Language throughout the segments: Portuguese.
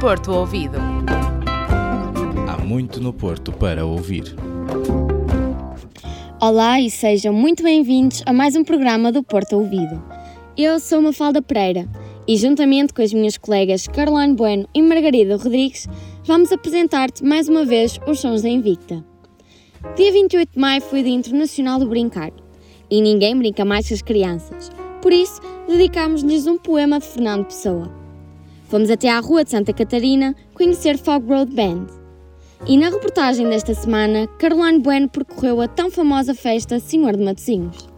Porto Ouvido. Há muito no Porto para ouvir. Olá e sejam muito bem-vindos a mais um programa do Porto Ouvido. Eu sou Mafalda Pereira e, juntamente com as minhas colegas Caroline Bueno e Margarida Rodrigues, vamos apresentar-te mais uma vez os sons da Invicta. Dia 28 de maio foi o Dia Internacional do Brincar e ninguém brinca mais que as crianças. Por isso, dedicámos-lhes um poema de Fernando Pessoa. Fomos até à Rua de Santa Catarina conhecer Fog Road Band. E na reportagem desta semana, Caroline Bueno percorreu a tão famosa festa Senhor de Matosinhos.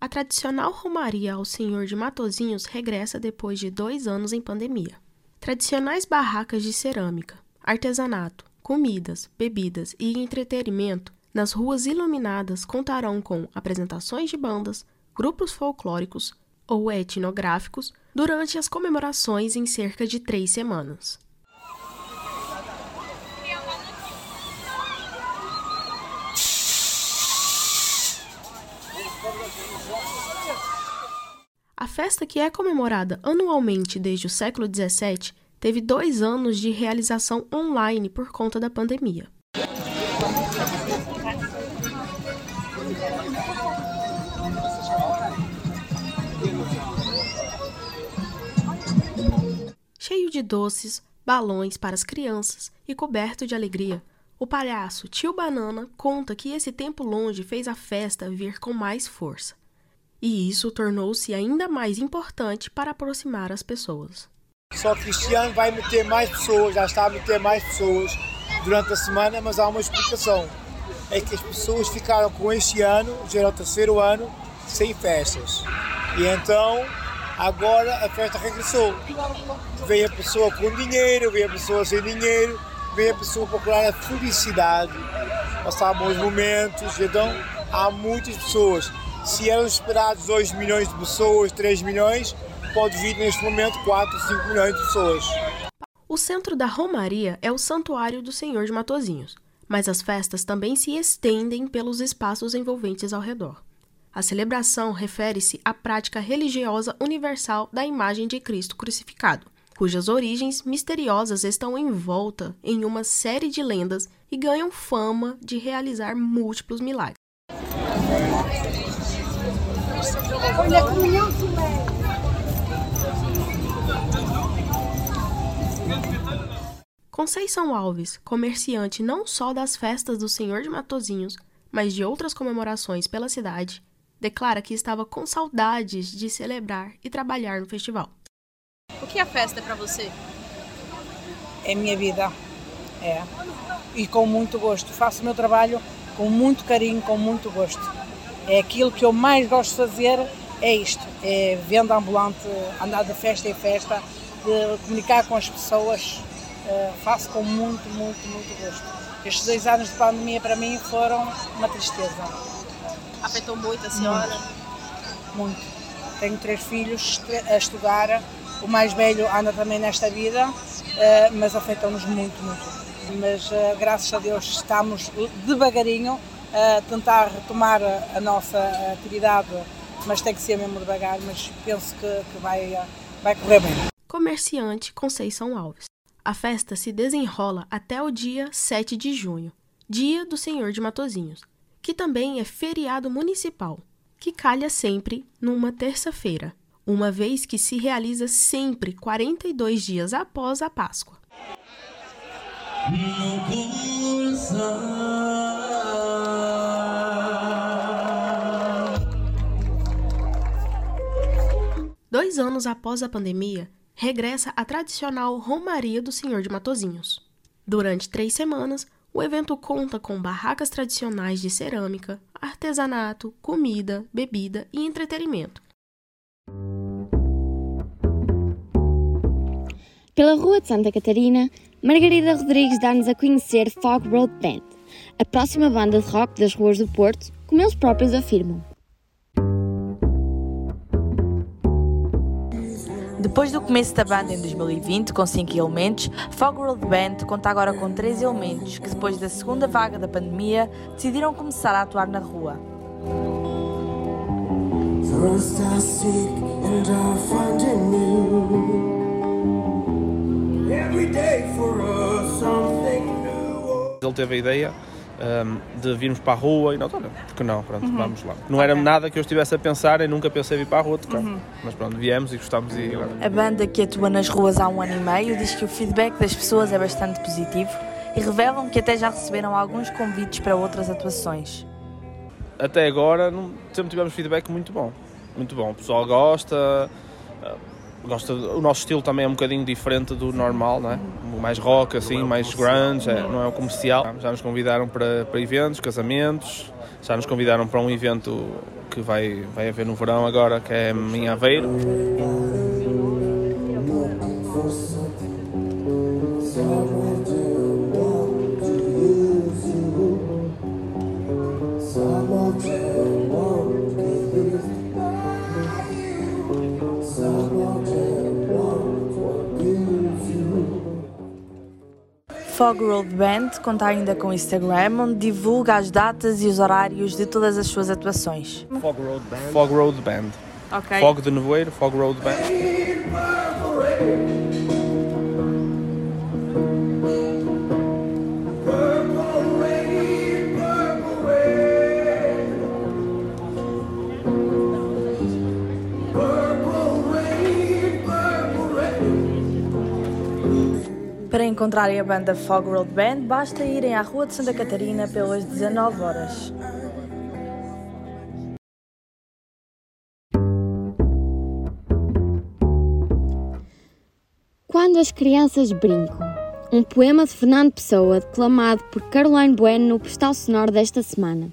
A tradicional romaria ao Senhor de Matozinhos regressa depois de dois anos em pandemia. Tradicionais barracas de cerâmica, artesanato, comidas, bebidas e entretenimento nas ruas iluminadas contarão com apresentações de bandas, grupos folclóricos ou etnográficos durante as comemorações em cerca de três semanas. Festa, que é comemorada anualmente desde o século XVII, teve dois anos de realização online por conta da pandemia. Cheio de doces, balões para as crianças e coberto de alegria, o palhaço Tio Banana conta que esse tempo longe fez a festa vir com mais força. E isso tornou-se ainda mais importante para aproximar as pessoas. Só que este ano vai meter mais pessoas, já está a meter mais pessoas durante a semana, mas há uma explicação. É que as pessoas ficaram com este ano, já era o terceiro ano, sem festas. E então, agora a festa regressou. Vem a pessoa com dinheiro, vem a pessoa sem dinheiro, vem a pessoa procurar a felicidade, passar bons momentos. Então, há muitas pessoas. Se eram esperados 2 milhões de pessoas, 3 milhões, pode vir neste momento 4, 5 milhões de pessoas. O centro da Romaria é o Santuário do Senhor de Matozinhos, mas as festas também se estendem pelos espaços envolventes ao redor. A celebração refere-se à prática religiosa universal da imagem de Cristo crucificado, cujas origens misteriosas estão envolta em uma série de lendas e ganham fama de realizar múltiplos milagres. Conceição Alves, comerciante não só das festas do Senhor de Matozinhos, mas de outras comemorações pela cidade, declara que estava com saudades de celebrar e trabalhar no festival. O que a festa é para você? É minha vida, é. E com muito gosto. Faço o meu trabalho com muito carinho, com muito gosto. É aquilo que eu mais gosto de fazer, é isto. É venda ambulante, andar de festa em festa, de comunicar com as pessoas. Uh, faço com muito, muito, muito gosto. Estes dois anos de pandemia para mim foram uma tristeza. Afetou muito a senhora? Muito. muito. Tenho três filhos a estudar. O mais velho anda também nesta vida, uh, mas afetou-nos muito, muito. Mas uh, graças a Deus estamos devagarinho a tentar retomar a, a nossa atividade, mas tem que ser mesmo devagar, mas penso que, que vai, vai correr bem. Comerciante Conceição Alves. A festa se desenrola até o dia 7 de junho, dia do Senhor de Matozinhos, que também é feriado municipal, que calha sempre numa terça-feira, uma vez que se realiza sempre 42 dias após a Páscoa. Dois anos após a pandemia, regressa a tradicional Romaria do Senhor de Matozinhos. Durante três semanas, o evento conta com barracas tradicionais de cerâmica, artesanato, comida, bebida e entretenimento. Pela Rua de Santa Catarina, Margarida Rodrigues dá-nos a conhecer Fog Road Band, a próxima banda de rock das ruas do Porto, como eles próprios afirmam. Depois do começo da banda em 2020, com 5 elementos, Fog World Band conta agora com 3 elementos que, depois da segunda vaga da pandemia, decidiram começar a atuar na rua. Ele teve a ideia um, de virmos para a rua e nós, olha, porque não, pronto, uhum. vamos lá. Não okay. era nada que eu estivesse a pensar e nunca pensei vir para a rua tocar. Uhum. Mas pronto, viemos e gostámos e agora. A banda que atua nas ruas há um ano e meio diz que o feedback das pessoas é bastante positivo e revelam que até já receberam alguns convites para outras atuações. Até agora não, sempre tivemos feedback muito bom. Muito bom. O pessoal gosta, gosta o nosso estilo também é um bocadinho diferente do normal, não é? Mais rock, assim, mais grunge, é, não é o comercial. Já nos convidaram para, para eventos, casamentos, já nos convidaram para um evento que vai, vai haver no verão agora, que é em Aveiro. Fog Road Band conta ainda com Instagram, onde divulga as datas e os horários de todas as suas atuações. Fog Road Band. Fog Road Band. Okay. Fog de Nevoeiro, Fog Road Band. Encontrarem a banda Fog Road Band, basta irem à Rua de Santa Catarina pelas 19 horas. Quando as crianças brincam. Um poema de Fernando Pessoa declamado por Caroline Bueno no postal sonoro desta semana,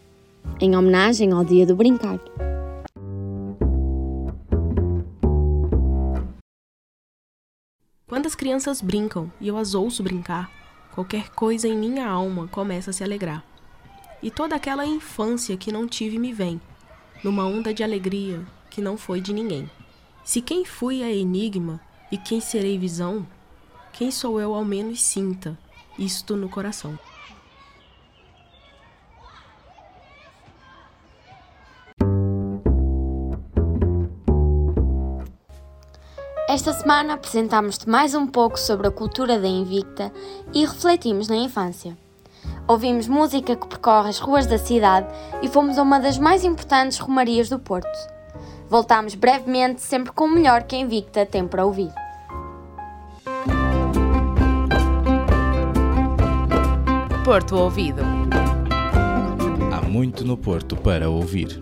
em homenagem ao Dia do Brincar. Quando as crianças brincam e eu as ouço brincar, qualquer coisa em minha alma começa a se alegrar. E toda aquela infância que não tive me vem, numa onda de alegria que não foi de ninguém. Se quem fui é enigma e quem serei visão, quem sou eu ao menos sinta isto no coração. Esta semana apresentamos-te mais um pouco sobre a cultura da Invicta e refletimos na infância. Ouvimos música que percorre as ruas da cidade e fomos a uma das mais importantes romarias do Porto. Voltamos brevemente, sempre com o melhor que a Invicta tem para ouvir. Porto Ouvido. Há muito no Porto para ouvir.